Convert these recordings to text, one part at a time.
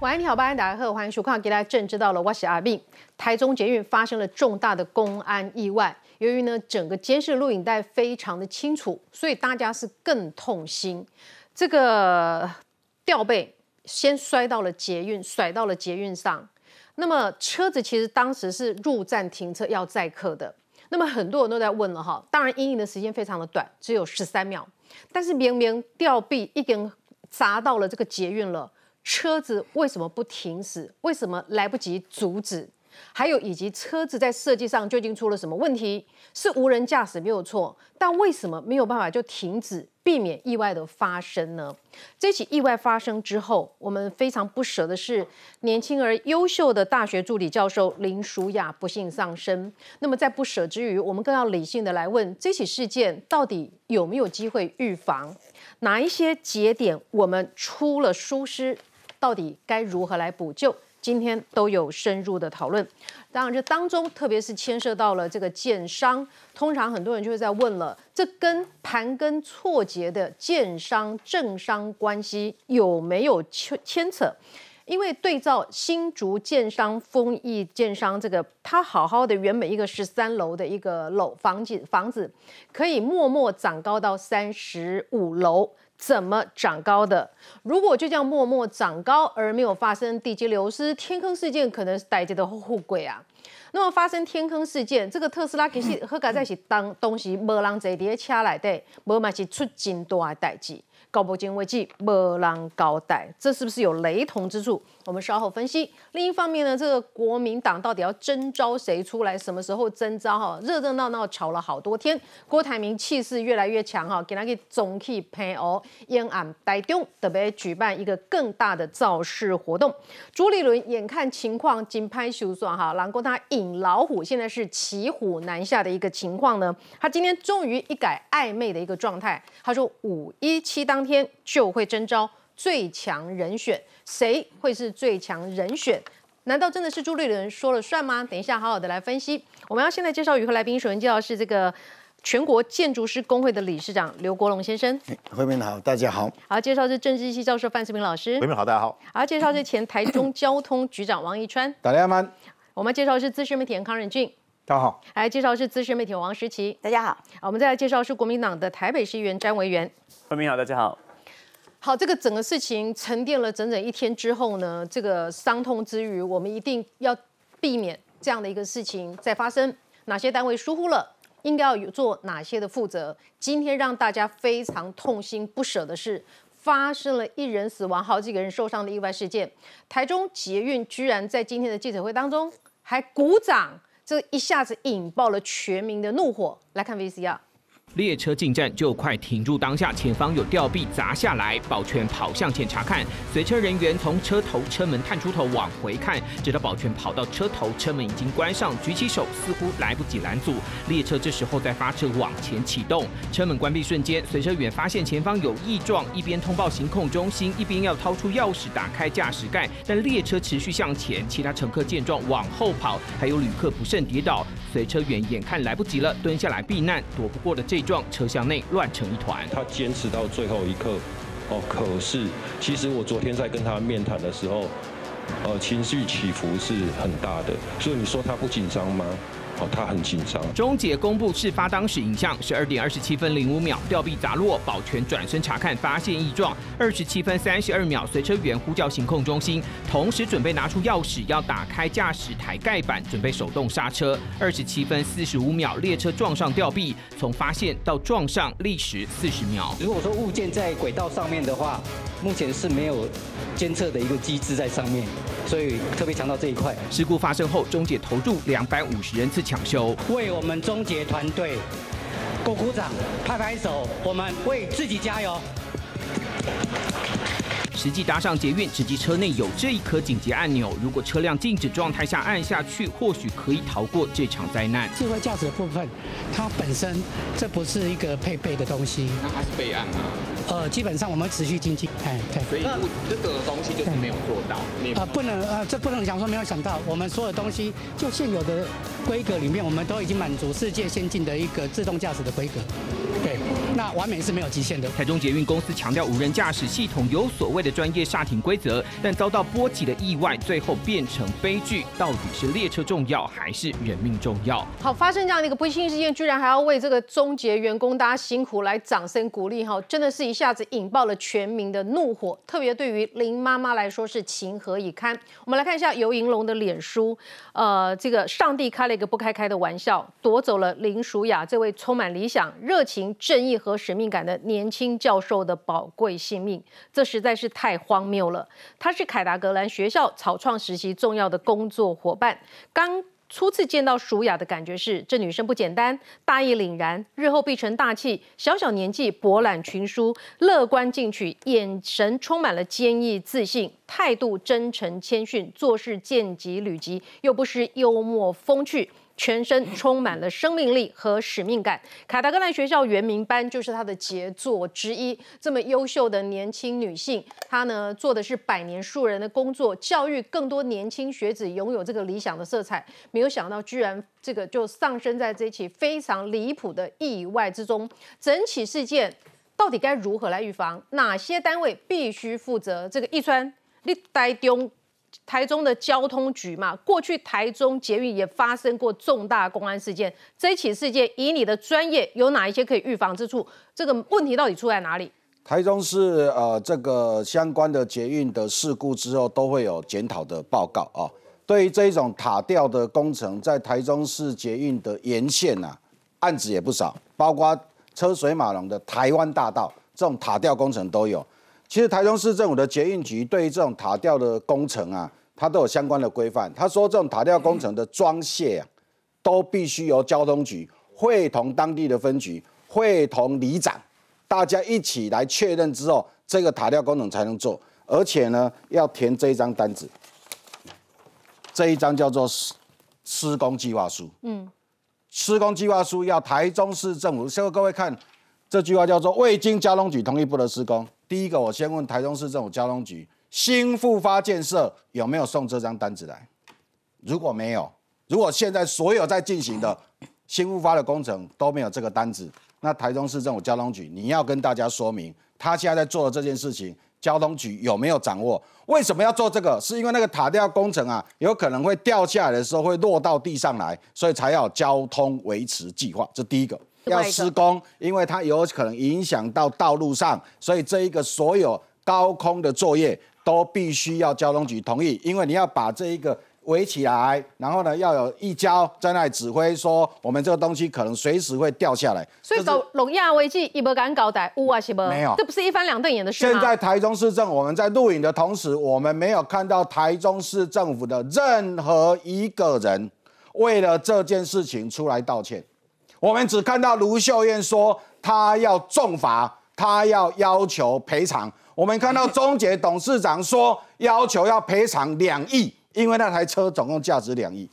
晚安，你好，八安大家好，欢迎收看《给大家正知道了》，我是阿斌。台中捷运发生了重大的公安意外，由于呢整个监视录影带非常的清楚，所以大家是更痛心。这个吊背先摔到了捷运，甩到了捷运上。那么车子其实当时是入站停车要载客的。那么很多人都在问了哈，当然阴影的时间非常的短，只有十三秒，但是明明吊臂已经砸到了这个捷运了。车子为什么不停驶？为什么来不及阻止？还有以及车子在设计上究竟出了什么问题？是无人驾驶没有错，但为什么没有办法就停止，避免意外的发生呢？这起意外发生之后，我们非常不舍的是年轻而优秀的大学助理教授林淑雅不幸丧生。那么在不舍之余，我们更要理性的来问这起事件到底有没有机会预防？哪一些节点我们出了疏失？到底该如何来补救？今天都有深入的讨论。当然，这当中特别是牵涉到了这个建商，通常很多人就会在问了：这跟盘根错节的建商政商关系有没有牵牵扯？因为对照新竹建商、丰益建商这个，它好好的原本一个十三楼的一个楼房子，房子可以默默长高到三十五楼。怎么长高的？如果就这样默默长高而没有发生地基流失、天坑事件，可能是大家的后悔啊。那么发生天坑事件，这个特斯拉其实和改在是当东西没人坐在车内底，无嘛是出真大的代志。高博金危机，没人交代，这是不是有雷同之处？我们稍后分析。另一方面呢，这个国民党到底要征召谁出来？什么时候征召？哈，热热闹闹吵了好多天。郭台铭气势越来越强，哈，给他给总体配哦，延安台中特别举办一个更大的造势活动。朱立伦眼看情况金拍休算，哈，然后他引老虎，现在是骑虎难下的一个情况呢。他今天终于一改暧昧的一个状态，他说五一七当天就会征召最强人选。谁会是最强人选？难道真的是朱立伦说了算吗？等一下好好的来分析。我们要现在介绍与会来宾，首先介绍是这个全国建筑师工会的理事长刘国龙先生。慧明好，大家好。好，介绍是政治系教授范世平老师。慧明好，大家好。好，介绍是前台中交通局长王一川。大家好。我们介绍是资深媒体人康仁俊。大家好。来介绍是资深媒体人王时琪。大家好。我们再来介绍是国民党的台北市议员詹维元。慧明好，大家好。好，这个整个事情沉淀了整整一天之后呢，这个伤痛之余，我们一定要避免这样的一个事情再发生。哪些单位疏忽了，应该要有做哪些的负责？今天让大家非常痛心不舍的是，发生了一人死亡、好几个人受伤的意外事件。台中捷运居然在今天的记者会当中还鼓掌，这一下子引爆了全民的怒火。来看 VCR。列车进站就快停住，当下前方有吊臂砸下来，保全跑向前查看，随车人员从车头车门探出头往回看，直到保全跑到车头，车门已经关上，举起手似乎来不及拦阻，列车这时候在发车往前启动，车门关闭瞬间，随车员发现前方有异状，一边通报行控中心，一边要掏出钥匙打开驾驶盖，但列车持续向前，其他乘客见状往后跑，还有旅客不慎跌倒，随车员眼看来不及了，蹲下来避难，躲不过的这。撞车厢内乱成一团，他坚持到最后一刻，哦，可是其实我昨天在跟他面谈的时候，呃，情绪起伏是很大的，所以你说他不紧张吗？他很紧张。中捷公布事发当时影像，十二点二十七分零五秒，吊臂砸落，保全转身查看，发现异状。二十七分三十二秒，随车员呼叫行控中心，同时准备拿出钥匙要打开驾驶台盖板，准备手动刹车。二十七分四十五秒，列车撞上吊臂，从发现到撞上历时四十秒。如果说物件在轨道上面的话，目前是没有监测的一个机制在上面，所以特别强调这一块。事故发生后，中捷投入两百五十人次。抢修，为我们终结团队鼓鼓掌、拍拍手，我们为自己加油。实际搭上捷运，实际车内有这一颗紧急按钮，如果车辆静止状态下按下去，或许可以逃过这场灾难。智慧驾驶的部分，它本身这不是一个配备的东西，那它是备案吗？呃，基本上我们持续精进，哎，对。所以这个东西就是没有做到。呃，不能，呃，这不能讲说没有想到，我们所有东西就现有的规格里面，我们都已经满足世界先进的一个自动驾驶的规格，对。那完美是没有极限的。台中捷运公司强调无人驾驶系统有所谓的专业刹停规则，但遭到波及的意外最后变成悲剧，到底是列车重要还是人命重要？好，发生这样的一个不幸事件，居然还要为这个终结员工大家辛苦来掌声鼓励哈，真的是一一下子引爆了全民的怒火，特别对于林妈妈来说是情何以堪。我们来看一下游银龙的脸书，呃，这个上帝开了一个不开开的玩笑，夺走了林淑雅这位充满理想、热情、正义和使命感的年轻教授的宝贵性命，这实在是太荒谬了。他是凯达格兰学校草创时期重要的工作伙伴，刚。初次见到舒雅的感觉是，这女生不简单，大义凛然，日后必成大器。小小年纪博览群书，乐观进取，眼神充满了坚毅自信，态度真诚谦逊，做事见急履急，又不失幽默风趣。全身充满了生命力和使命感。卡达格兰学校原名班就是她的杰作之一。这么优秀的年轻女性，她呢做的是百年树人的工作，教育更多年轻学子拥有这个理想的色彩。没有想到，居然这个就丧生在这起非常离谱的意外之中。整起事件到底该如何来预防？哪些单位必须负责？这个一川，你台中。台中的交通局嘛，过去台中捷运也发生过重大公安事件。这起事件以你的专业，有哪一些可以预防之处？这个问题到底出在哪里？台中市呃，这个相关的捷运的事故之后，都会有检讨的报告啊。对于这一种塔吊的工程，在台中市捷运的沿线呐，案子也不少，包括车水马龙的台湾大道这种塔吊工程都有。其实台中市政府的捷运局对于这种塔吊的工程啊，它都有相关的规范。他说，这种塔吊工程的装卸啊，都必须由交通局会同当地的分局、会同里长，大家一起来确认之后，这个塔吊工程才能做。而且呢，要填这一张单子，这一张叫做施施工计划书。嗯，施工计划书要台中市政府，希望各位看这句话叫做未经交通局同意不得施工。第一个，我先问台中市政府交通局新复发建设有没有送这张单子来？如果没有，如果现在所有在进行的新复发的工程都没有这个单子，那台中市政府交通局你要跟大家说明，他现在在做的这件事情，交通局有没有掌握？为什么要做这个？是因为那个塔吊工程啊，有可能会掉下来的时候会落到地上来，所以才要交通维持计划。这第一个。要施工，因为它有可能影响到道路上，所以这一个所有高空的作业都必须要交通局同意，因为你要把这一个围起来，然后呢要有一交在那里指挥说，我们这个东西可能随时会掉下来。所以搞龙亚危机一不敢搞的，乌啊是不？没有，这不是一翻两瞪眼的事现在台中市政府我们在录影的同时，我们没有看到台中市政府的任何一个人为了这件事情出来道歉。我们只看到卢秀燕说她要重罚，她要要求赔偿。我们看到中捷董事长说要求要赔偿两亿，因为那台车总共价值两亿，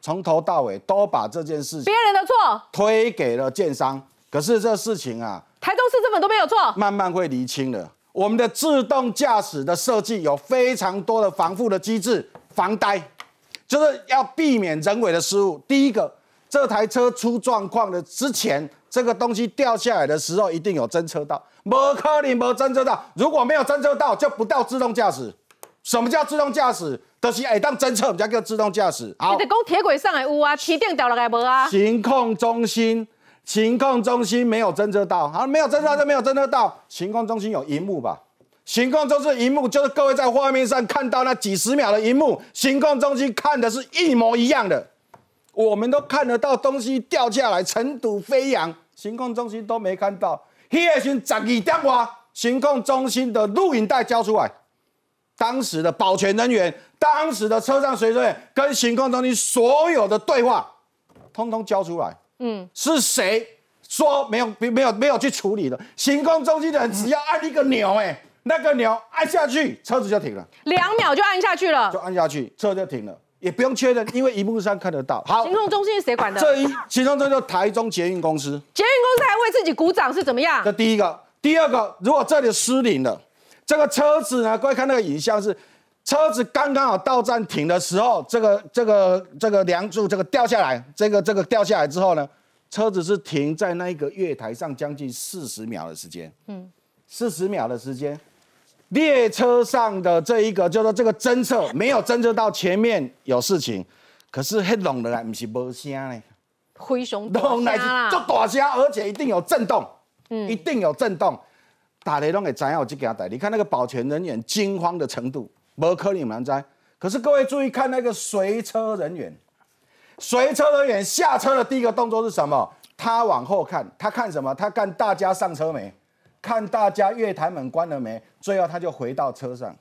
从头到尾都把这件事情别人的错推给了建商。可是这事情啊，台中市政府都没有错，慢慢会厘清的。我们的自动驾驶的设计有非常多的防护的机制，防呆，就是要避免人为的失误。第一个。这台车出状况的之前，这个东西掉下来的时候一定有侦测到，没可能没侦测到。如果没有侦测到，就不到自动驾驶。什么叫自动驾驶？就是哎，当侦测，我们叫自动驾驶。好，你讲铁轨上来有啊，起电掉了来无啊？行控中心，行控中心没有侦测到，好，没有侦测到就没有侦测到。行控中心有荧幕吧？行控中心荧幕就是各位在画面上看到那几十秒的荧幕，行控中心看的是一模一样的。我们都看得到东西掉下来，尘土飞扬，行控中心都没看到。迄个时十二点外，行控中心的录影带交出来，当时的保全人员、当时的车上随人员跟行控中心所有的对话，通通交出来。嗯，是谁说没有没有没有去处理的？行控中心的人只要按一个钮，哎，那个钮按下去，车子就停了，两秒就按下去了，就按下去，车就停了。也不用确认，因为荧幕上看得到。好，行控中心是谁管的？这一行控中心台中捷运公司。捷运公司还为自己鼓掌是怎么样？这第一个，第二个，如果这里失灵了，这个车子呢？各位看那个影像是，车子刚刚好到站停的时候，这个这个这个梁柱这个掉下来，这个这个掉下来之后呢，车子是停在那一个月台上将近四十秒的时间，嗯，四十秒的时间，列车上的这一个叫做这个侦测没有侦测到前面有事情，可是黑弄的来不是无声呢，灰熊弄来就大声，而且一定有震动，嗯，一定有震动，大家拢会知影有这件代。你看那个保全人员惊慌的程度，无可能蛮知。可是各位注意看那个随车人员，随车人员下车的第一个动作是什么？他往后看，他看什么？他看大家上车没？看大家月台门关了没？最后他就回到车上。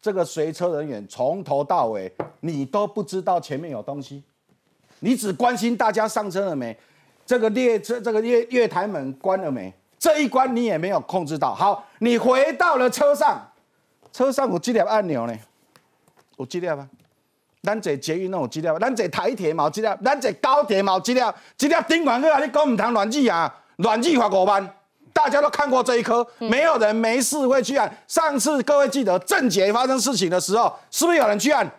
这个随车人员从头到尾，你都不知道前面有东西，你只关心大家上车了没？这个列车这个月月台门关了没？这一关你也没有控制到。好，你回到了车上，车上有几粒按钮呢？有几粒吗？咱坐捷运那有几粒，咱坐台铁嘛有几粒，咱坐高铁嘛有几粒，几粒顶管去啊！你讲唔通乱记啊，乱记罚五万。大家都看过这一颗，没有人没事会去按。上次各位记得郑捷发生事情的时候，是不是有人去按？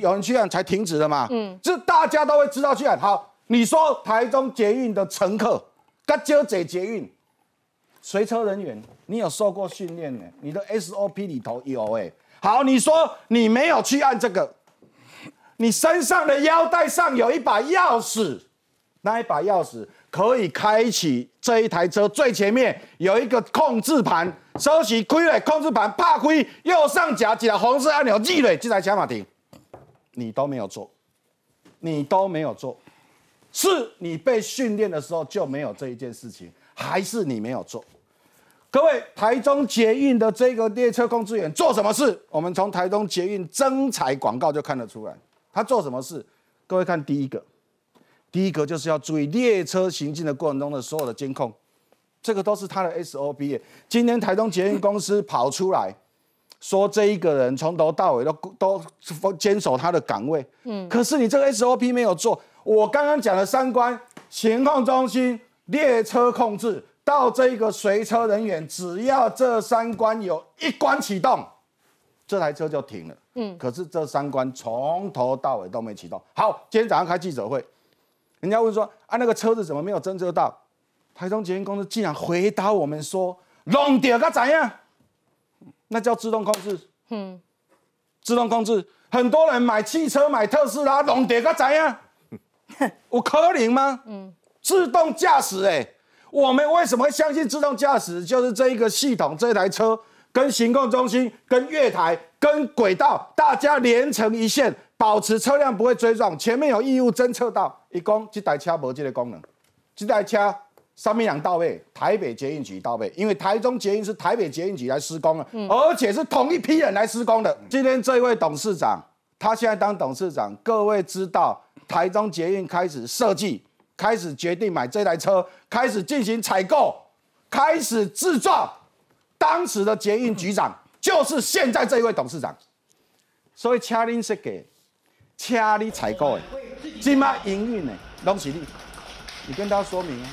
有人去按才停止的嘛？嗯，这大家都会知道去按。好，你说台中捷运的乘客，跟就坐捷运，随车人员，你有受过训练呢？你的 SOP 里头有哎。好，你说你没有去按这个，你身上的腰带上有一把钥匙，那一把钥匙可以开启这一台车最前面有一个控制盘，收起开了控制盘，怕开右上角几个红色按钮，记了这台车马停，你都没有做，你都没有做，是你被训练的时候就没有这一件事情，还是你没有做？各位，台中捷运的这个列车控制员做什么事？我们从台中捷运征才广告就看得出来，他做什么事？各位看第一个，第一个就是要注意列车行进的过程中的所有的监控，这个都是他的 SOP。今天台东捷运公司跑出来说，这一个人从头到尾都都坚守他的岗位，嗯，可是你这个 SOP 没有做。我刚刚讲的三关：情况中心、列车控制。到这个随车人员，只要这三关有一关启动，这台车就停了。嗯，可是这三关从头到尾都没启动。好，今天早上开记者会，人家问说啊，那个车子怎么没有侦测到？台中捷运公司竟然回答我们说，弄掉个怎样？那叫自动控制。嗯，自动控制，很多人买汽车买特斯拉，弄掉个怎样？我可能吗？嗯，自动驾驶，哎。我们为什么会相信自动驾驶？就是这一个系统，这台车跟行控中心、跟月台、跟轨道，大家连成一线，保持车辆不会追撞。前面有义务侦测到，一共这台车无这个功能。这台车上面两到位，台北捷运局到位，因为台中捷运是台北捷运局来施工了，而且是同一批人来施工的。今天这一位董事长，他现在当董事长，各位知道台中捷运开始设计。开始决定买这台车，开始进行采购，开始制造。当时的捷运局长就是现在这一位董事长，所以车您设计，车你采购的，今麦营运的拢是你，你跟他说明啊，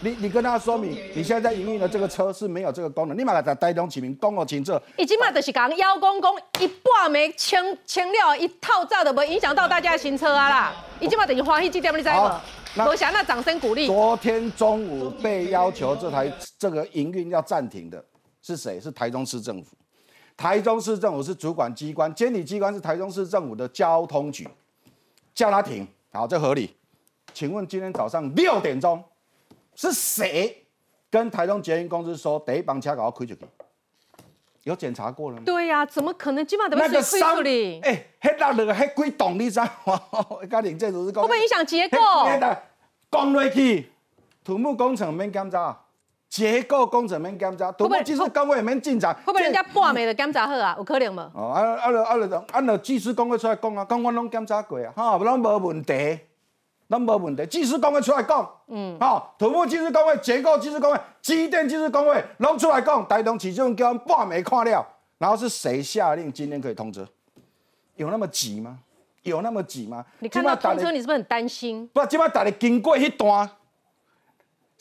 你你跟他说明，你现在在营运的这个车是没有这个功能，你马来在台中启明公共清澈。伊今麦就是讲邀公公一半没清清了，一套炸都不影响到大家的行车啊啦，伊今麦等于欢喜这点，你知无？罗翔，那掌声鼓励。昨天中午被要求这台这个营运要暂停的是谁？是台中市政府。台中市政府是主管机关，监理机关是台中市政府的交通局，叫他停，好，这合理。请问今天早上六点钟是谁跟台中捷运公司说第一班车给我开出去？有检查过了吗？对呀，怎么可能？基本上都是亏处理。哎，黑那那个黑鬼懂你知道吗？家庭这都是会不会影响结构？讲落去，土木工程免检查，结构工程免检查，土木技术工会免进展。会不会人家半暝的检查好啊？有可能吗？哦，啊啊啊啊！按照技师工会出来讲啊，讲我拢检查过啊，哈，拢无问题。那没问题，技师工会出来讲，嗯，好，土木技师工会、结构技师工会、机电技师工会拢出来讲，台东启中叫半没看了，然后是谁下令今天可以通知？有那么急吗？有那么急吗？你看到通车，你是不是很担心？不，今晚打的经过迄段，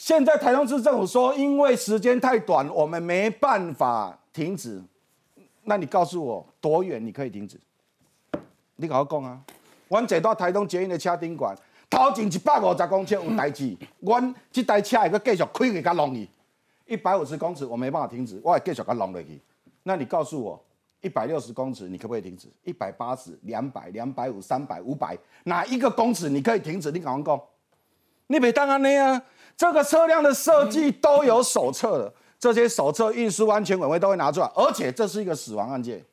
现在台中市政府说，因为时间太短，我们没办法停止。那你告诉我，多远你可以停止？你跟我讲啊，我坐到台东捷运的车顶管。头前一百五十公尺有代志，我这台车会个继续开去甲弄去，一百五十公尺我没办法停止，我会继续甲弄落去。那你告诉我，一百六十公尺你可不可以停止？一百八十、两百、两百五、三百、五百，哪一个公尺你可以停止？你敢讲？你别当安尼啊！这个车辆的设计都有手册的，这些手册运输安全委员会都会拿出来，而且这是一个死亡案件，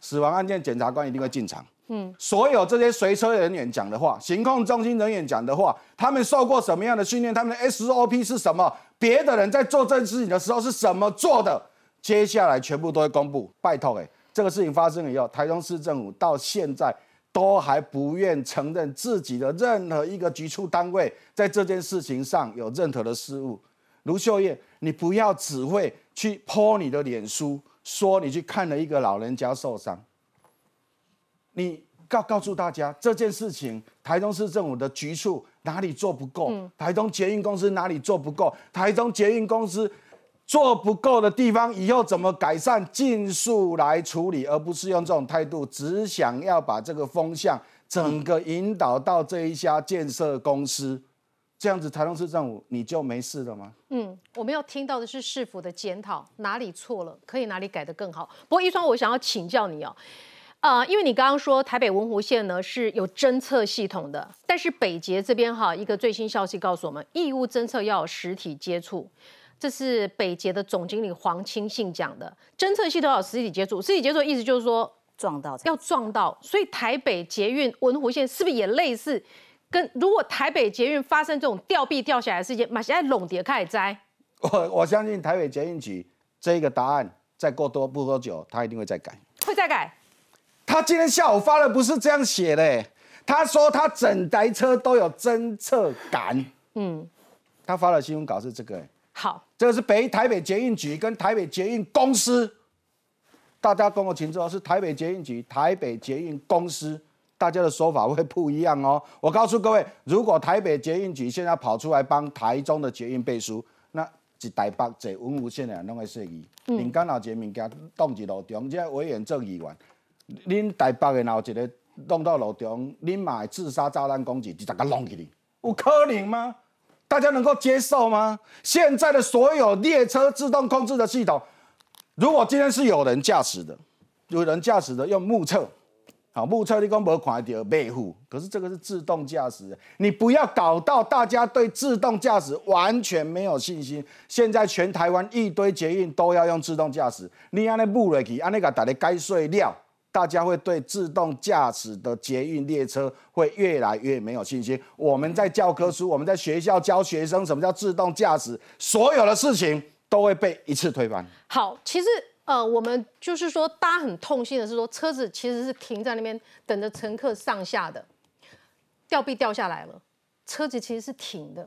死亡案件检察官一定会进场。嗯，所有这些随车人员讲的话，行控中心人员讲的话，他们受过什么样的训练？他们的 SOP 是什么？别的人在做这件事情的时候是怎么做的？接下来全部都会公布。拜托，哎，这个事情发生以后，台中市政府到现在。都还不愿承认自己的任何一个局处单位在这件事情上有任何的失误。卢秀燕，你不要只会去泼你的脸书，说你去看了一个老人家受伤。你告告诉大家这件事情，台中市政府的局处哪里做不够？台中捷运公司哪里做不够？台中捷运公司。做不够的地方，以后怎么改善？尽速来处理，而不是用这种态度，只想要把这个风向整个引导到这一家建设公司，这样子台中市政府你就没事了吗？嗯，我们要听到的是市府的检讨，哪里错了，可以哪里改得更好。不过一双，我想要请教你哦，呃，因为你刚刚说台北文湖线呢是有侦测系统的，但是北捷这边哈，一个最新消息告诉我们，义务侦测要有实体接触。这是北捷的总经理黄清信讲的，侦测系统有实体接触，实体接触的意思就是说撞到要撞到，所以台北捷运文湖线是不是也类似？跟如果台北捷运发生这种吊臂掉下来的事件，马上在拢叠开始摘。我我相信台北捷运局这一个答案，再过多不多久，他一定会再改。会再改？他今天下午发的不是这样写的，他说他整台车都有侦测感。嗯，他发的新闻稿是这个。好，这个是北台北捷运局跟台北捷运公司，大家跟我请坐，是台北捷运局、台北捷运公司，大家的说法会不一样哦。我告诉各位，如果台北捷运局现在跑出来帮台中的捷运背书，那一台北坐文武线的人拢会说伊，民间老捷物件挡一路中，这委员做议员，恁台北的闹一个弄到路中，恁嘛自杀炸弹攻击，直接甲弄起哩，有可能吗？大家能够接受吗？现在的所有列车自动控制的系统，如果今天是有人驾驶的，有人驾驶的用目测，好目测你讲没看到背负，可是这个是自动驾驶，你不要搞到大家对自动驾驶完全没有信心。现在全台湾一堆捷运都要用自动驾驶，你安尼目落去，安尼个大家该睡料。大家会对自动驾驶的捷运列车会越来越没有信心。我们在教科书，我们在学校教学生什么叫自动驾驶，所有的事情都会被一次推翻。好，其实呃，我们就是说，大家很痛心的是说，车子其实是停在那边等着乘客上下的，吊臂掉下来了，车子其实是停的，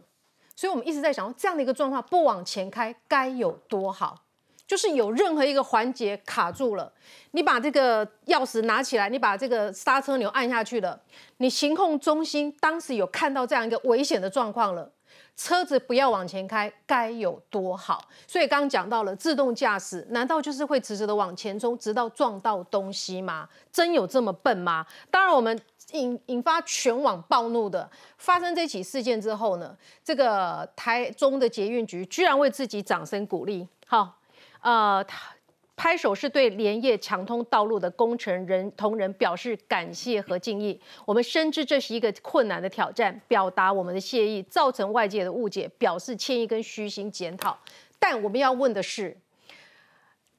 所以我们一直在想，这样的一个状况不往前开该有多好。就是有任何一个环节卡住了，你把这个钥匙拿起来，你把这个刹车钮按下去了，你行控中心当时有看到这样一个危险的状况了，车子不要往前开，该有多好！所以刚刚讲到了自动驾驶，难道就是会直直的往前冲，直到撞到东西吗？真有这么笨吗？当然，我们引引发全网暴怒的，发生这起事件之后呢，这个台中的捷运局居然为自己掌声鼓励，好。呃，他拍手是对连夜抢通道路的工程人同仁表示感谢和敬意。我们深知这是一个困难的挑战，表达我们的谢意，造成外界的误解，表示歉意跟虚心检讨。但我们要问的是，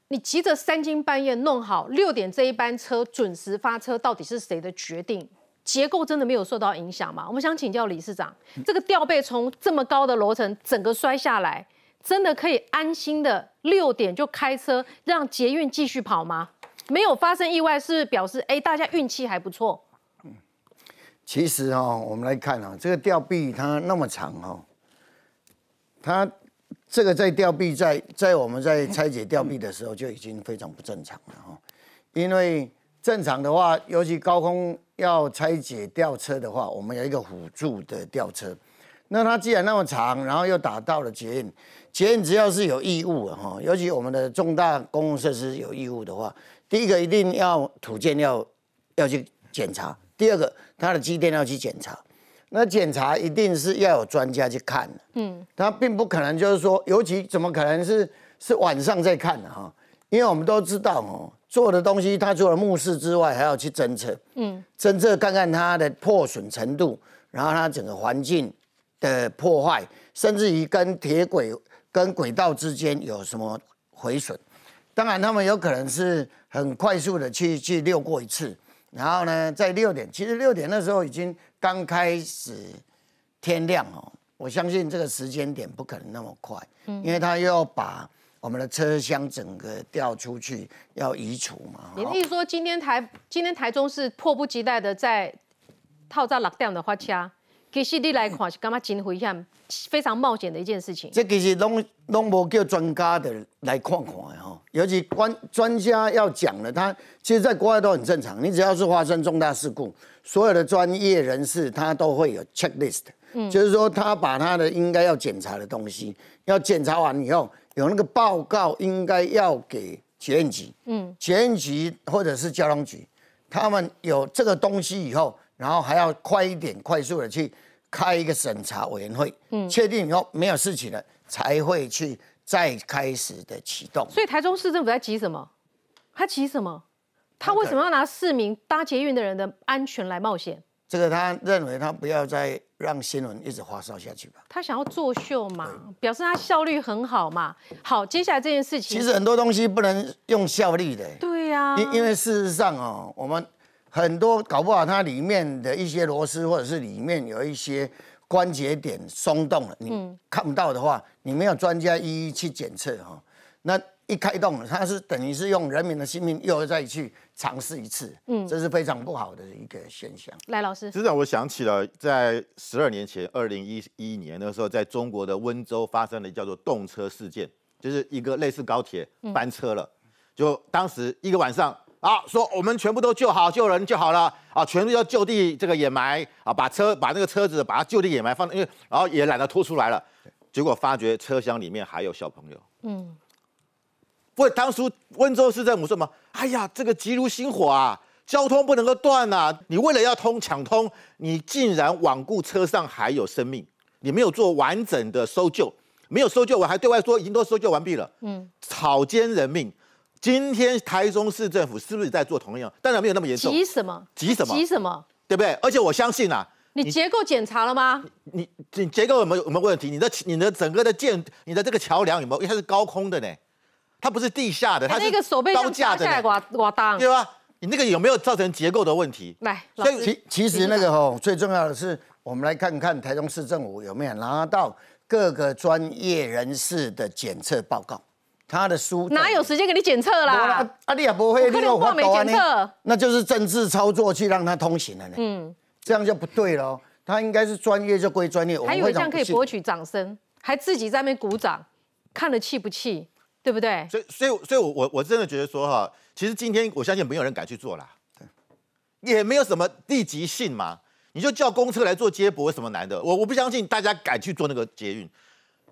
你急着三更半夜弄好六点这一班车准时发车，到底是谁的决定？结构真的没有受到影响吗？我们想请教理事长，这个吊背从这么高的楼层整个摔下来。真的可以安心的六点就开车让捷运继续跑吗？没有发生意外，是表示哎大家运气还不错。嗯，其实哈，我们来看啊，这个吊臂它那么长哈，它这个在吊臂在在我们在拆解吊臂的时候就已经非常不正常了哈。因为正常的话，尤其高空要拆解吊车的话，我们有一个辅助的吊车。那它既然那么长，然后又打到了捷运。捷运只要是有异物哈，尤其我们的重大公共设施有异物的话，第一个一定要土建要要去检查，第二个它的机电要去检查。那检查一定是要有专家去看的，嗯，他并不可能就是说，尤其怎么可能是是晚上在看的哈？因为我们都知道哦，做的东西，它除了目视之外，还要去侦测，嗯，侦测看看它的破损程度，然后它整个环境的破坏，甚至于跟铁轨跟轨道之间有什么毁损。当然，他们有可能是很快速的去去溜过一次，然后呢，在六点，其实六点那时候已经刚开始天亮哦。我相信这个时间点不可能那么快，嗯，因为他又要把我们的车厢整个调出去，要移除嘛。你的意思说，今天台今天台中是迫不及待的在套在六点的发车？其实你来看是感觉？真危险，非常冒险的一件事情。这其实拢拢无叫专家的来看看的哈，尤其专专家要讲的，他其实在国外都很正常。你只要是发生重大事故，所有的专业人士他都会有 checklist，嗯，就是说他把他的应该要检查的东西，要检查完以后，有那个报告应该要给检验局，嗯，检验局或者是交通局，他们有这个东西以后，然后还要快一点，快速的去。开一个审查委员会，嗯，确定以后没有事情了，才会去再开始的启动。所以台中市政府在急什么？他急什么？他为什么要拿市民搭捷运的人的安全来冒险？这个他认为他不要再让新闻一直发烧下去吧。他想要作秀嘛，表示他效率很好嘛。好，接下来这件事情，其实很多东西不能用效率的。对呀，因因为事实上哦，我们。很多搞不好，它里面的一些螺丝，或者是里面有一些关节点松动了，你看不到的话，你没有专家一一去检测哈，那一开动了，它是等于是用人民的性命又再去尝试一次，嗯，这是非常不好的一个现象。赖，老师，实让我想起了在十二年前，二零一一年那时候，在中国的温州发生了叫做动车事件，就是一个类似高铁翻车了，就当时一个晚上。啊，说我们全部都救好，救人就好了啊，全部要就地这个掩埋啊，把车把那个车子把它就地掩埋放，因为然后也懒得拖出来了，结果发觉车厢里面还有小朋友。嗯，不，当初温州市政府说什么？哎呀，这个急如星火啊，交通不能够断呐，你为了要通抢通，你竟然罔顾车上还有生命，你没有做完整的搜救，没有搜救我还对外说已经都搜救完毕了。嗯，草菅人命。今天台中市政府是不是在做同样？当然没有那么严重。急什么？急什么？急什么？对不对？而且我相信啊，你结构检查了吗？你你结构有没有有没有问题？你的你的整个的建，你的这个桥梁有没有？因为它是高空的呢，它不是地下的，它是高架的。瓦瓦当对吧？你那个有没有造成结构的问题？来，所以其其实那个哦，最重要的是，我们来看看台中市政府有没有拿到各个专业人士的检测报告。他的书哪有时间给你检测啦？阿丽也不会，你有话没检测，那就是政治操作去让他通行了呢。嗯，这样就不对了。他应该是专业就归专业。还以为这样可以博取掌声，还自己在那边鼓掌，看了气不气？对不对？所以，所以，所以我我我真的觉得说哈，其实今天我相信没有人敢去做啦，也没有什么立即性嘛。你就叫公车来做接驳，什么难的？我我不相信大家敢去做那个捷运。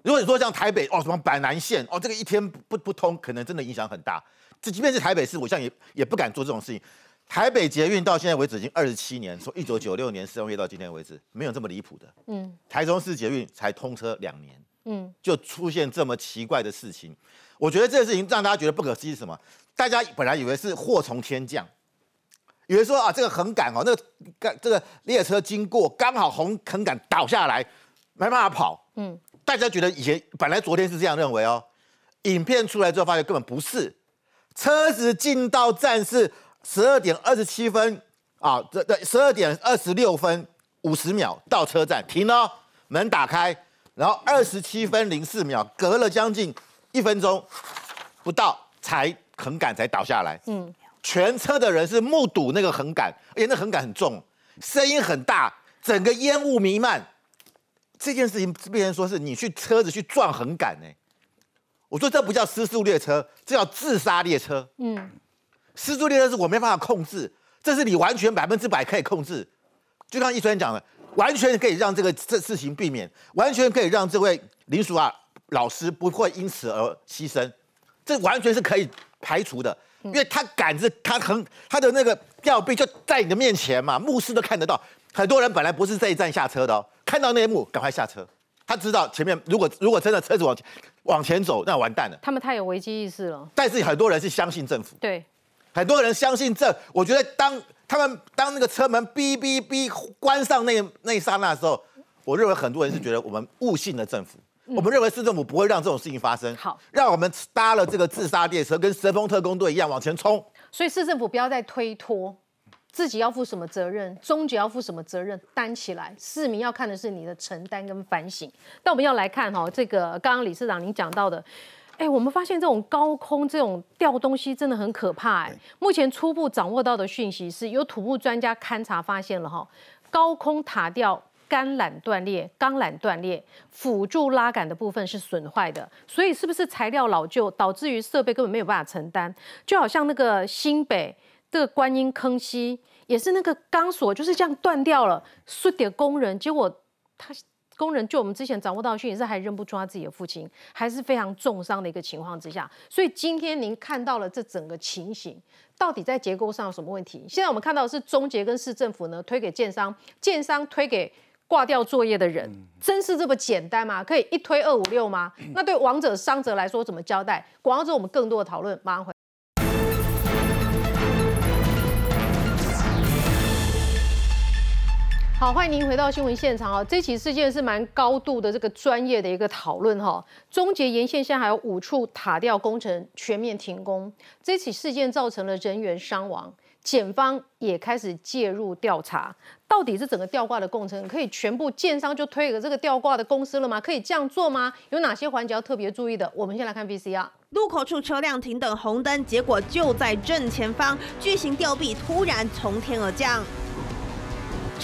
如果你说像台北哦，什么板南线哦，这个一天不不通，可能真的影响很大。这即便是台北市，我现在也也不敢做这种事情。台北捷运到现在为止已经二十七年，从一九九六年四月到今天为止，没有这么离谱的。嗯，台中市捷运才通车两年，嗯，就出现这么奇怪的事情。我觉得这个事情让大家觉得不可思议是什么？大家本来以为是祸从天降，以为说啊，这个横杆哦，那个这个列车经过刚好横横杆倒下来，没办法跑，嗯。大家觉得以前本来昨天是这样认为哦，影片出来之后发现根本不是，车子进到站是十二点二十七分啊，这这十二点二十六分五十秒到车站停了，门打开，然后二十七分零四秒，隔了将近一分钟不到才横杆才倒下来，嗯，全车的人是目睹那个横杆，而且那横杆很重，声音很大，整个烟雾弥漫。这件事情被人说是你去车子去撞横杆呢，我说这不叫失速列车，这叫自杀列车。嗯，失速列车是我没办法控制，这是你完全百分之百可以控制。就像易主任讲的，完全可以让这个这事情避免，完全可以让这位林淑啊老师不会因此而牺牲，这完全是可以排除的，因为他杆子他很他的那个吊臂就在你的面前嘛，目视都看得到。很多人本来不是这一站下车的哦，看到那一幕赶快下车。他知道前面如果如果真的车子往往前走，那完蛋了。他们太有危机意识了。但是很多人是相信政府，对，很多人相信这。我觉得当他们当那个车门哔哔哔关上那那一刹那的时候，我认为很多人是觉得我们误信了政府。我们认为市政府不会让这种事情发生。好，让我们搭了这个自杀列车，跟神风特工队一样往前冲。所以市政府不要再推脱。自己要负什么责任，终结要负什么责任，担起来。市民要看的是你的承担跟反省。但我们要来看哈，这个刚刚理事长您讲到的，哎，我们发现这种高空这种掉东西真的很可怕哎。目前初步掌握到的讯息是有土木专家勘察发现了哈，高空塔吊钢缆断裂，钢缆断裂，辅助拉杆的部分是损坏的。所以是不是材料老旧，导致于设备根本没有办法承担？就好像那个新北。这个观音坑溪也是那个钢索就是这样断掉了，输点工人，结果他工人就我们之前掌握到讯息是还认不出他自己的父亲，还是非常重伤的一个情况之下，所以今天您看到了这整个情形，到底在结构上有什么问题？现在我们看到的是中捷跟市政府呢推给建商，建商推给挂掉作业的人，真是这么简单吗？可以一推二五六吗？那对亡者伤者来说怎么交代？广告之后我们更多的讨论，马上回。好，欢迎您回到新闻现场啊！这起事件是蛮高度的这个专业的一个讨论哈。终结沿线现在还有五处塔吊工程全面停工，这起事件造成了人员伤亡，检方也开始介入调查，到底是整个吊挂的工程可以全部建商就推给这个吊挂的公司了吗？可以这样做吗？有哪些环节要特别注意的？我们先来看 VCR。路口处车辆停等红灯，结果就在正前方，巨型吊臂突然从天而降。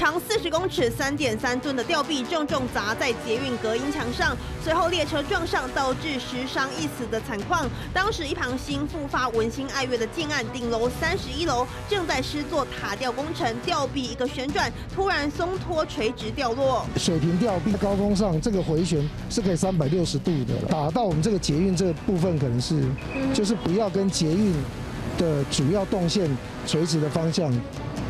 长四十公尺、三点三吨的吊臂重重砸在捷运隔音墙上，随后列车撞上，导致十伤一死的惨况。当时一旁新复发、文心爱乐的建案顶楼三十一楼正在施作塔吊工程，吊臂一个旋转，突然松脱，垂直掉落。水平吊臂高空上这个回旋是可以三百六十度的，打到我们这个捷运这个部分，可能是就是不要跟捷运的主要动线垂直的方向。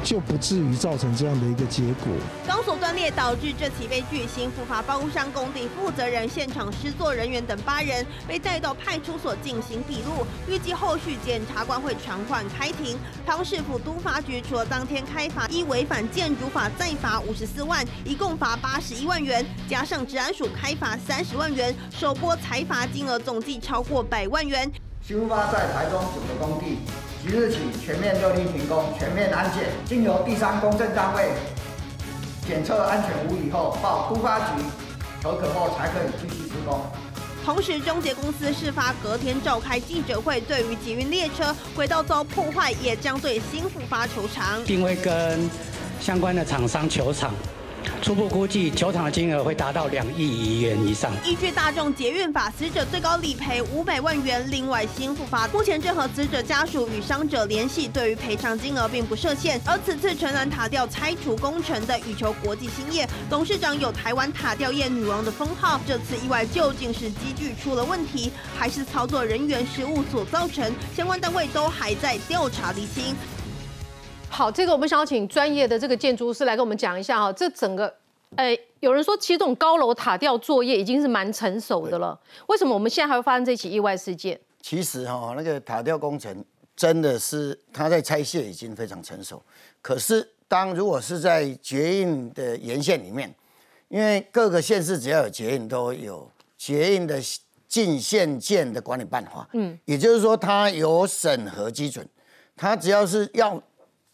就不至于造成这样的一个结果。钢索断裂导致这起悲剧，新复发包工商工地负责人、现场施作人员等八人被带到派出所进行笔录。预计后续检察官会传唤开庭。汤市府都发局除了当天开罚依违反建筑法再罚五十四万，一共罚八十一万元，加上治安署开罚三十万元，首波财罚金额总计超过百万元。新复发在台中九个工地。即日起全面勒令停工，全面安检，经由第三公证单位检测安全无虞后，报突发局核可后才可以继续施工。同时，中捷公司事发隔天召开记者会，对于捷运列车轨道遭破坏，也将对新复发求偿，并会跟相关的厂商求偿。初步估计，球场的金额会达到两亿元以上。依据大众捷运法，死者最高理赔五百万元。另外，新复发目前正和死者家属与伤者联系，对于赔偿金额并不设限。而此次城南塔吊拆除工程的羽球国际兴业董事长有台湾塔吊业女王的封号，这次意外究竟是机具出了问题，还是操作人员失误所造成？相关单位都还在调查厘清。好，这个我们想要请专业的这个建筑师来跟我们讲一下哈，这整个，哎，有人说其实这种高楼塔吊作业已经是蛮成熟的了，为什么我们现在还会发生这起意外事件？其实哈，那个塔吊工程真的是它在拆卸已经非常成熟，可是当如果是在捷运的沿线里面，因为各个县市只要有捷运都有捷运的进线件的管理办法，嗯，也就是说它有审核基准，它只要是要。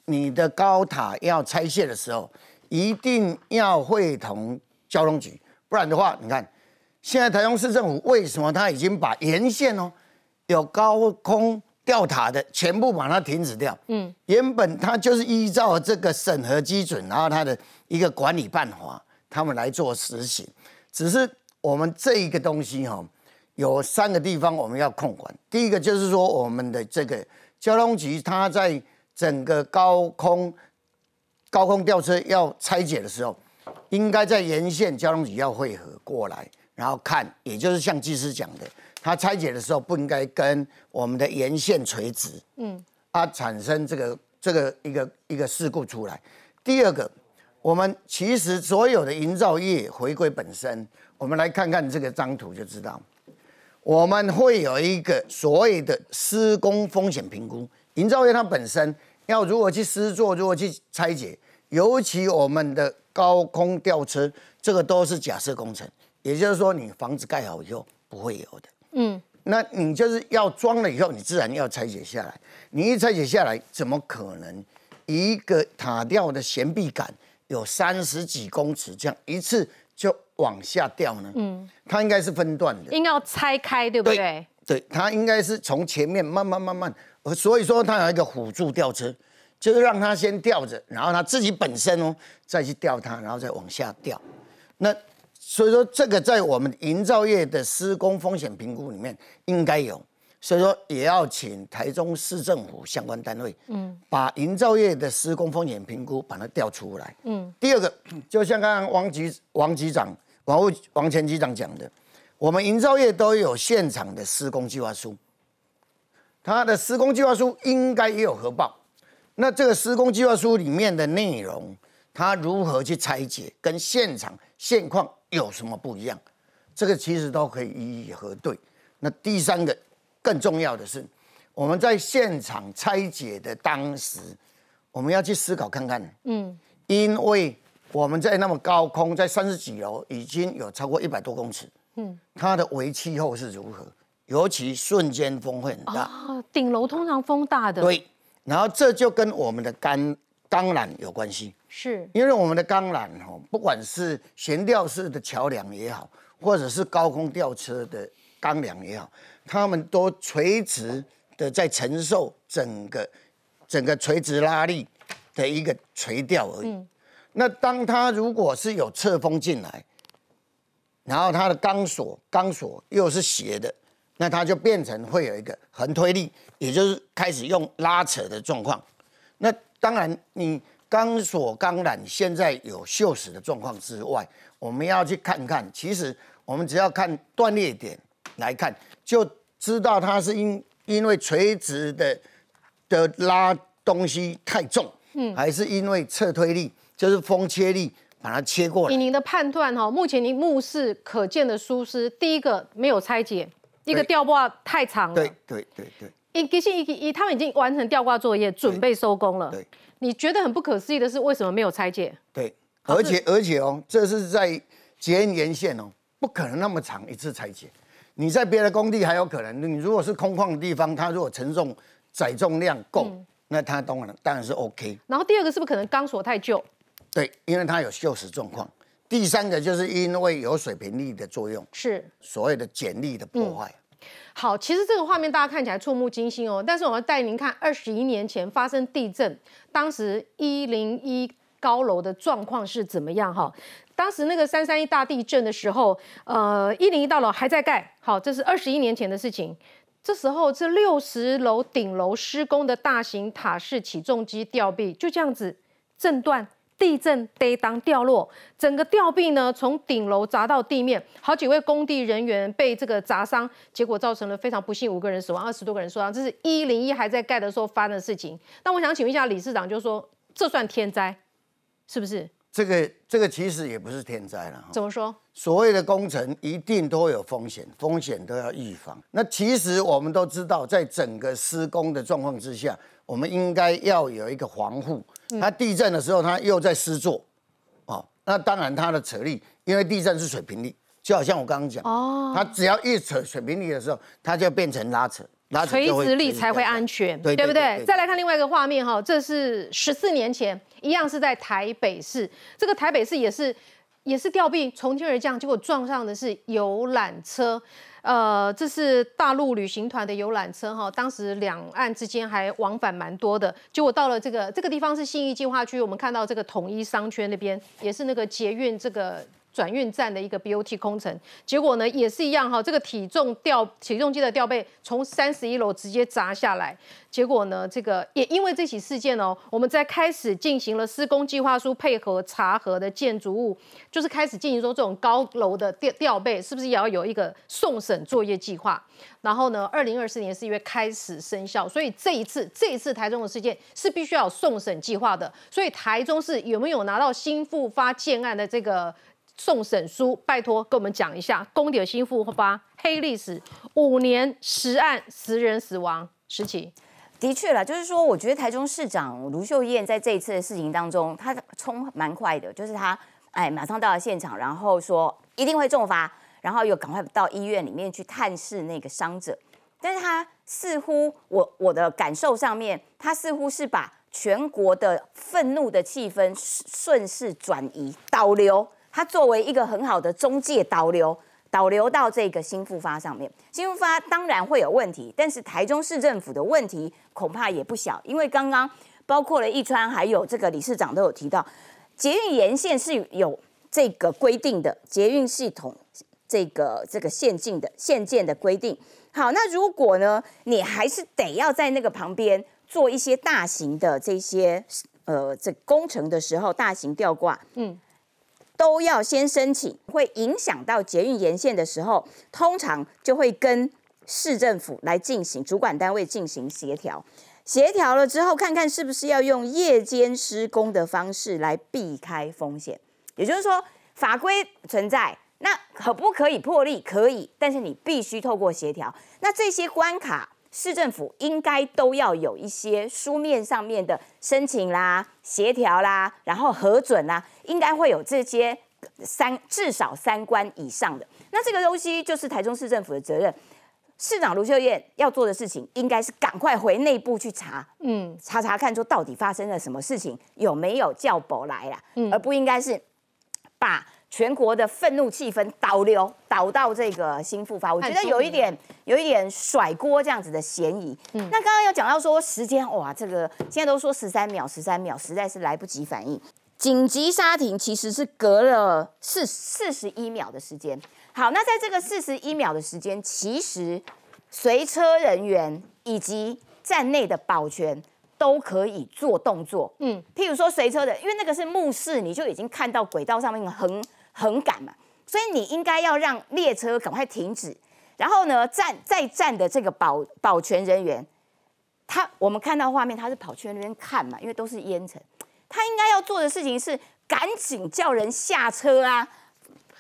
你的高塔要拆卸的时候，一定要会同交通局，不然的话，你看现在台中市政府为什么他已经把沿线哦有高空吊塔的全部把它停止掉？嗯，原本它就是依照这个审核基准，然后它的一个管理办法，他们来做实行。只是我们这一个东西哈，有三个地方我们要控管。第一个就是说，我们的这个交通局它在整个高空高空吊车要拆解的时候，应该在沿线交通局要汇合过来，然后看，也就是像技师讲的，他拆解的时候不应该跟我们的沿线垂直，嗯，它产生这个这个一个一个事故出来。第二个，我们其实所有的营造业回归本身，我们来看看这个张图就知道，我们会有一个所谓的施工风险评估。营造业它本身要如何去施作，如何去拆解，尤其我们的高空吊车，这个都是假设工程，也就是说你房子盖好以后不会有的。嗯，那你就是要装了以后，你自然要拆解下来。你一拆解下来，怎么可能一个塔吊的悬臂杆？有三十几公尺，这样一次就往下掉呢？嗯，它应该是分段的，应该要拆开，对不对？对，它应该是从前面慢慢慢慢，所以说它有一个辅助吊车，就是让它先吊着，然后它自己本身哦再去吊它，然后再往下吊。那所以说这个在我们营造业的施工风险评估里面应该有。所以说，也要请台中市政府相关单位，嗯，把营造业的施工风险评估把它调出来。嗯，第二个，就像刚刚王局王局长、王务王前局长讲的，我们营造业都有现场的施工计划书，他的施工计划书应该也有核报。那这个施工计划书里面的内容，它如何去拆解，跟现场现况有什么不一样？这个其实都可以一一核对。那第三个。更重要的是，我们在现场拆解的当时，我们要去思考看看，嗯，因为我们在那么高空，在三十几楼，已经有超过一百多公尺，嗯，它的微气候是如何？尤其瞬间风会很大啊，顶楼通常风大的，对，然后这就跟我们的钢钢缆有关系，是因为我们的钢缆哦，不管是悬吊式的桥梁也好，或者是高空吊车的钢梁也好。他们都垂直的在承受整个整个垂直拉力的一个垂吊而已。那当它如果是有侧风进来，然后它的钢索钢索又是斜的，那它就变成会有一个横推力，也就是开始用拉扯的状况。那当然，你钢索钢缆现在有锈蚀的状况之外，我们要去看看，其实我们只要看断裂点来看。就知道它是因因为垂直的的拉东西太重，嗯，还是因为侧推力，就是风切力把它切过来。以您的判断哈，目前您目视可见的疏失，第一个没有拆解，一个吊挂太长了，对对对对。一其实一一他们已经完成吊挂作业，准备收工了。对，你觉得很不可思议的是为什么没有拆解？对，而且而且哦，这是在捷运沿线哦，不可能那么长一次拆解。你在别的工地还有可能，你如果是空旷的地方，它如果承重载重量够，那它当然当然是 OK。然后第二个是不是可能钢索太旧？对，因为它有锈蚀状况。第三个就是因为有水平力的作用，是所谓的剪力的破坏。好，其实这个画面大家看起来触目惊心哦，但是我要带您看二十一年前发生地震，当时一零一高楼的状况是怎么样哈？当时那个三三一大地震的时候，呃，一零一大楼还在盖，好，这是二十一年前的事情。这时候，这六十楼顶楼施工的大型塔式起重机吊臂就这样子震断，地震跌当掉落，整个吊臂呢从顶楼砸到地面，好几位工地人员被这个砸伤，结果造成了非常不幸，五个人死亡，二十多个人受伤。这是一零一还在盖的时候发生的事情。那我想请问一下理事长，就说这算天灾，是不是？这个这个其实也不是天灾了，怎么说？所谓的工程一定都有风险，风险都要预防。那其实我们都知道，在整个施工的状况之下，我们应该要有一个防护。它地震的时候，它又在施作，哦，那当然它的扯力，因为地震是水平力，就好像我刚刚讲，哦，它只要一扯水平力的时候，它就变成拉扯。垂直力才会安全，对不对？再来看另外一个画面哈，这是十四年前，一样是在台北市。这个台北市也是也是吊臂从天而降，结果撞上的是游览车。呃，这是大陆旅行团的游览车哈，当时两岸之间还往返蛮多的。结果到了这个这个地方是信义计划区，我们看到这个统一商圈那边也是那个捷运这个。转运站的一个 BOT 工程，结果呢也是一样哈，这个体重吊体重机的吊背从三十一楼直接砸下来，结果呢这个也因为这起事件哦，我们在开始进行了施工计划书配合查核的建筑物，就是开始进行说这种高楼的吊吊背是不是也要有一个送审作业计划？然后呢，二零二四年四月开始生效，所以这一次这一次台中的事件是必须要有送审计划的。所以台中市有没有拿到新复发建案的这个送审书？拜托跟我们讲一下，公的新复发黑历史五年十案十人死亡，十起。的确啦，就是说，我觉得台中市长卢秀燕在这一次的事情当中，她冲蛮快的，就是她哎马上到了现场，然后说一定会重罚。然后又赶快到医院里面去探视那个伤者，但是他似乎我我的感受上面，他似乎是把全国的愤怒的气氛顺势转移导流，它作为一个很好的中介导流，导流到这个新复发上面。新复发当然会有问题，但是台中市政府的问题恐怕也不小，因为刚刚包括了易川还有这个理事长都有提到，捷运沿线是有这个规定的捷运系统。这个这个限进的限建的规定，好，那如果呢，你还是得要在那个旁边做一些大型的这些呃这工程的时候，大型吊挂，嗯，都要先申请，会影响到捷运沿线的时候，通常就会跟市政府来进行主管单位进行协调，协调了之后，看看是不是要用夜间施工的方式来避开风险，也就是说法规存在。那可不可以破例？可以，但是你必须透过协调。那这些关卡，市政府应该都要有一些书面上面的申请啦、协调啦，然后核准啦，应该会有这些三至少三关以上的。那这个东西就是台中市政府的责任。市长卢秀燕要做的事情，应该是赶快回内部去查，嗯，查查看说到底发生了什么事情，有没有叫保来啦，嗯，而不应该是把。全国的愤怒气氛导流导到这个新复发，我觉得有一点有一点甩锅这样子的嫌疑。嗯，那刚刚有讲到说时间，哇，这个现在都说十三秒，十三秒实在是来不及反应。紧急刹停其实是隔了四四十一秒的时间。好，那在这个四十一秒的时间，其实随车人员以及站内的保全都可以做动作。嗯，譬如说随车的，因为那个是目视，你就已经看到轨道上面横。很赶嘛，所以你应该要让列车赶快停止，然后呢，站在站的这个保保全人员，他我们看到画面，他是跑去那边看嘛，因为都是烟尘，他应该要做的事情是赶紧叫人下车啊，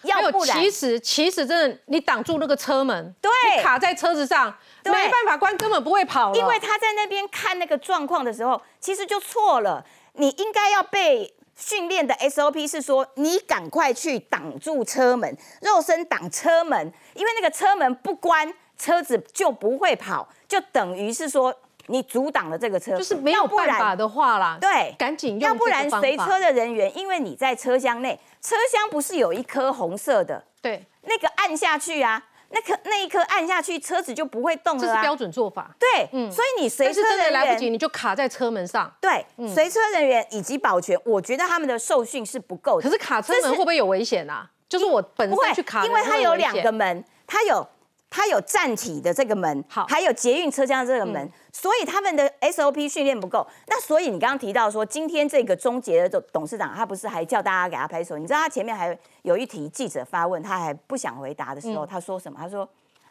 要不然其实其实真的你挡住那个车门，对，卡在车子上，没办法关，根本不会跑因为他在那边看那个状况的时候，其实就错了，你应该要被。训练的 SOP 是说，你赶快去挡住车门，肉身挡车门，因为那个车门不关，车子就不会跑，就等于是说你阻挡了这个车，就是没有办法的话啦，对，赶紧要不然随车的人员，因为你在车厢内，车厢不是有一颗红色的，对，那个按下去啊。那颗那一颗按下去，车子就不会动了。这是标准做法。对，嗯，所以你随车人员来不及，你就卡在车门上。对，随车人员以及保全，我觉得他们的受训是不够的。可是卡车门会不会有危险啊？就是我本身去卡，因为它有两个门，它有。它有站体的这个门，好，还有捷运车厢这个门，所以他们的 SOP 训练不够。那所以你刚刚提到说，今天这个终结的董事长，他不是还叫大家给他拍手？你知道他前面还有一题记者发问，他还不想回答的时候，他说什么？他说：“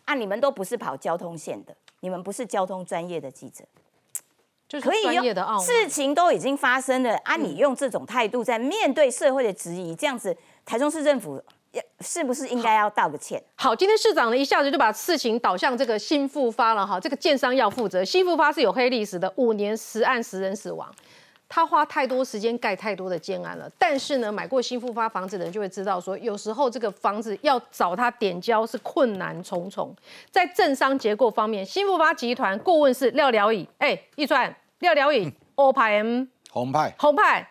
啊，你们都不是跑交通线的，你们不是交通专业的记者，就是专业的事情都已经发生了啊！你用这种态度在面对社会的质疑，这样子，台中市政府。”是不是应该要道个歉？好，今天市长呢一下子就把事情导向这个新复发了哈，这个建商要负责。新复发是有黑历史的，五年十案十人死亡，他花太多时间盖太多的建案了。但是呢，买过新复发房子的人就会知道，说有时候这个房子要找他点交是困难重重。在政商结构方面，新复发集团顾问是廖辽乙，哎，一川廖辽乙，欧派 M 红派红派。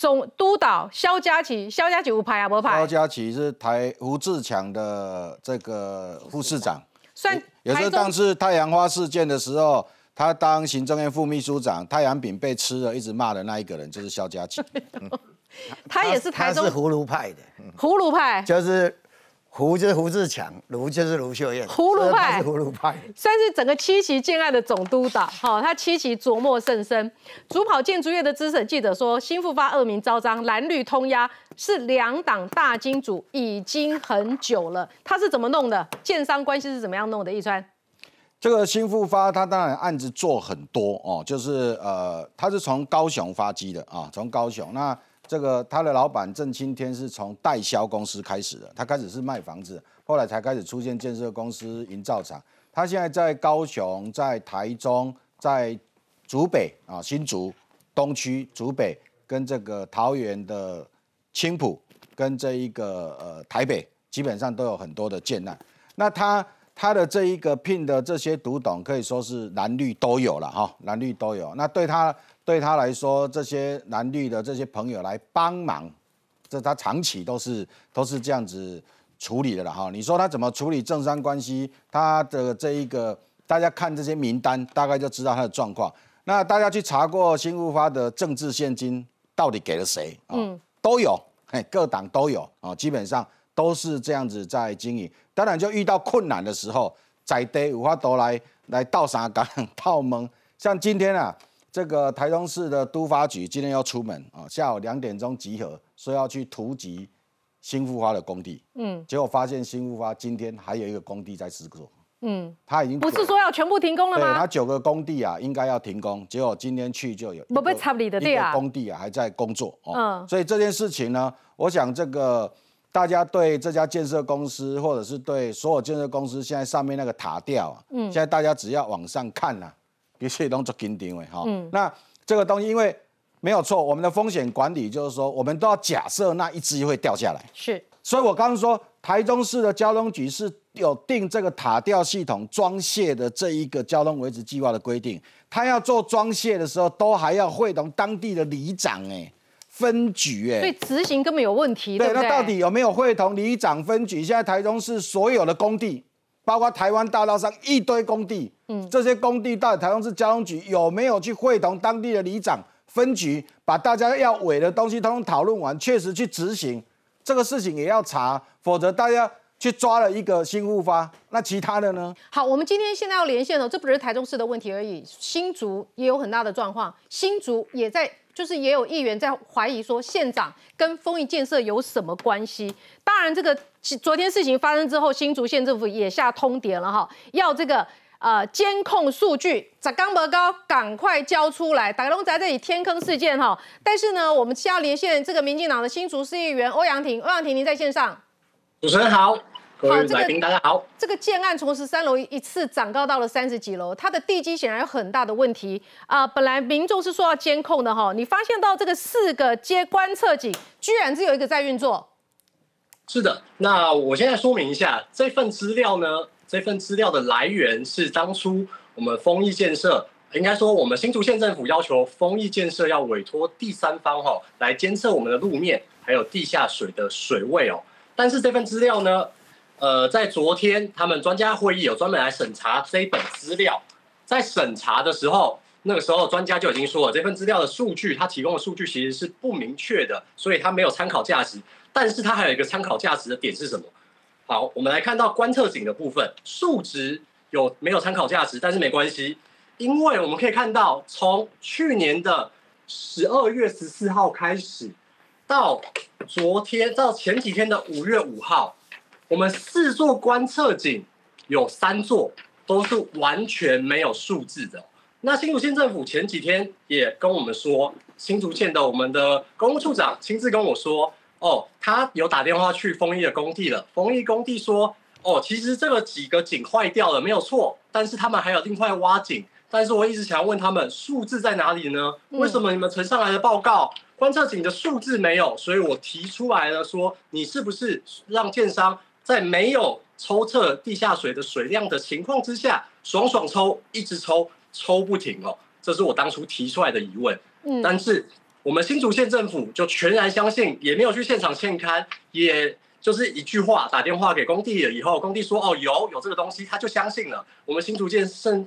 总督导肖家琪，肖家琪无牌啊，无牌。肖家琪是台胡志强的这个副市长，算也是当时太阳花事件的时候，他当行政院副秘书长，太阳饼被吃了，一直骂的那一个人就是肖家琪。他也是台中他是葫芦派的，葫芦派，就是胡就是胡志强，卢就是卢秀燕，葫芦派葫芦派。算是整个七期建案的总督导，哈、他七期琢磨甚深。主跑建筑业的资深记者说，新复发恶名昭彰，蓝绿通压是两党大金主已经很久了。他是怎么弄的？建商关系是怎么样弄的？易川，这个新复发，他当然案子做很多哦，就是呃，他是从高雄发机的啊，从高雄。那这个他的老板郑青天是从代销公司开始的，他开始是卖房子，后来才开始出现建设公司、营造厂。他现在在高雄、在台中、在竹北啊、新竹东区、竹北跟这个桃园的青浦跟这一个呃台北，基本上都有很多的建案。那他他的这一个聘的这些独董可以说是蓝绿都有了哈，蓝绿都有。那对他对他来说，这些蓝绿的这些朋友来帮忙，这他长期都是都是这样子处理的了哈。你说他怎么处理政商关系？他的这一个大家看这些名单，大概就知道他的状况。那大家去查过新复发的政治现金到底给了谁啊？嗯都有，嘿，各党都有啊，基本上都是这样子在经营。当然，就遇到困难的时候，在地五花都来来倒沙岗、套蒙。像今天啊，这个台中市的都发局今天要出门啊，下午两点钟集合，说要去突击新复发的工地。嗯结果发现新复发今天还有一个工地在施工，嗯，他已经不是说要全部停工了对他？九个工地啊，应该要停工，结果今天去就有不被插里的对啊，工地啊还在工作哦。嗯所以这件事情呢，我想这个大家对这家建设公司，或者是对所有建设公司，现在上面那个塔吊啊，嗯现在大家只要往上看呐、啊，其实都做紧张的哈。嗯那这个东西因为没有错，我们的风险管理就是说，我们都要假设那一只会掉下来。是所以我刚刚说，台中市的交通局是有定这个塔吊系统装卸的这一个交通维持计划的规定，他要做装卸的时候，都还要会同当地的里长哎、分局哎、所以执行根本有问题，对对，不对？那到底有没有会同里长分局？现在台中市所有的工地，包括台湾大道上一堆工地，嗯这些工地到底台中市交通局有没有去会同当地的里长分局，把大家要委的东西通通讨论完，确实去执行这个事情也要查，否则大家去抓了一个新复发，那其他的呢？好，我们今天现在要连线哦，这不是台中市的问题而已，新竹也有很大的状况，新竹也在，就是也有议员在怀疑说县长跟丰益建设有什么关系。当然，这个昨天事情发生之后，新竹县政府也下通牒了哈，要这个。呃，监控数据砸刚不高，赶快交出来！打龙宅这里天坑事件哈，但是呢，我们现在要连线这个民进党的新竹市议员欧阳婷，欧阳婷您在线上。主持人好，各好这个位来宾大家好。这个建案从十三楼一次涨高到了三十几楼，它的地基显然有很大的问题啊、本来民众是说要监控的哈，你发现到这个四个街观测井，居然只有一个在运作。是的，那我现在说明一下这份资料呢，这份资料的来源是当初我们丰益建设，应该说我们新竹县政府要求丰益建设要委托第三方哈、来监测我们的路面还有地下水的水位哦。但是这份资料呢，呃，在昨天他们专家会议有专门来审查这一本资料，在审查的时候，那个时候专家就已经说了，这份资料的数据，它提供的数据其实是不明确的，所以它没有参考价值。但是它还有一个参考价值的点是什么？好，我们来看到观测井的部分，数值有没有参考价值？但是没关系，因为我们可以看到，从去年的十二月十四号开始，到昨天到前几天的五月五号，我们四座观测井有三座都是完全没有数字的。那新竹县政府前几天也跟我们说，新竹县的我们的公务处长亲自跟我说，哦，他有打电话去丰益的工地了。丰益工地说，哦，其实这个几个井坏掉了没有错，但是他们还有另外挖井。但是我一直想要问他们，数字在哪里呢？为什么你们呈上来的报告观测井的数字没有？所以我提出来了说，你是不是让建商在没有抽测地下水的水量的情况之下，爽爽抽，一直抽，抽不停哦？这是我当初提出来的疑问。嗯但是我们新竹县政府就全然相信，也没有去现场现勘，也就是一句话打电话给工地了以后，工地说哦有有这个东西，他就相信了。我们新竹县县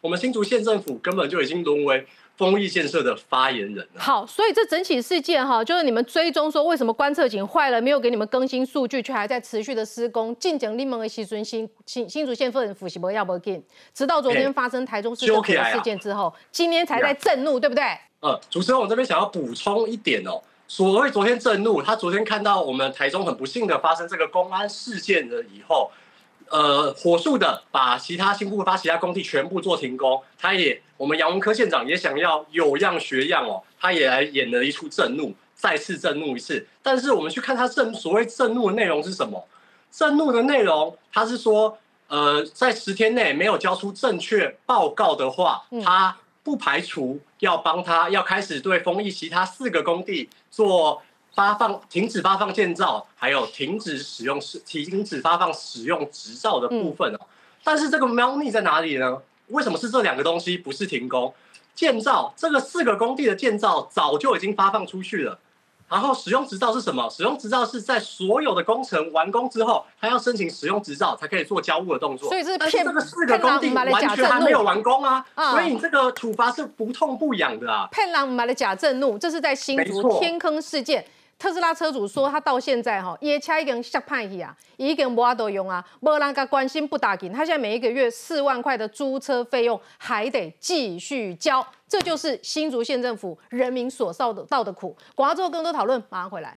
我们新竹县政府根本就已经沦为丰益建设的发言人。好，所以这整起事件哈，就是你们追踪说为什么观测井坏了，没有给你们更新数据，却还在持续的施工，进整你们的西村新新新竹县份府是不要不进，直到昨天发生台中市政府的事件之后，今天才在震怒，对不对？呃，主持人，我这边想要补充一点哦，所谓昨天震怒，他昨天看到我们台中很不幸的发生这个公安事件了以后。呃，火速的把其他新复发其他工地全部做停工。他也，我们杨文科县长也想要有样学样哦，他也来演了一出震怒，再次震怒一次。但是我们去看他震所谓震怒的内容是什么？震怒的内容，他是说，呃，在十天内没有交出正确报告的话，他不排除要帮他要开始对丰益其他四个工地做。发放停止发放建造，还有停止使用是停止发放使用执照的部分哦。但是这个猫腻在哪里呢？为什么是这两个东西不是停工？建造这个四个工地的建造早就已经发放出去了。然后使用执照是什么？使用执照是在所有的工程完工之后，他要申请使用执照才可以做交物的动作。所以是骗这个四个工地完全还没有完工啊，所以你这个处罚是不痛不痒的啊。骗狼买了假震怒，这是在新竹天坑事件。特斯拉车主说，他到现在哈，也车已经吓派去啊，已经无阿多用啊，无人个关心不打紧。他现在每一个月四万块的租车费用还得继续交，这就是新竹县政府人民所受的到的苦。广告之后更多讨论，马上回来。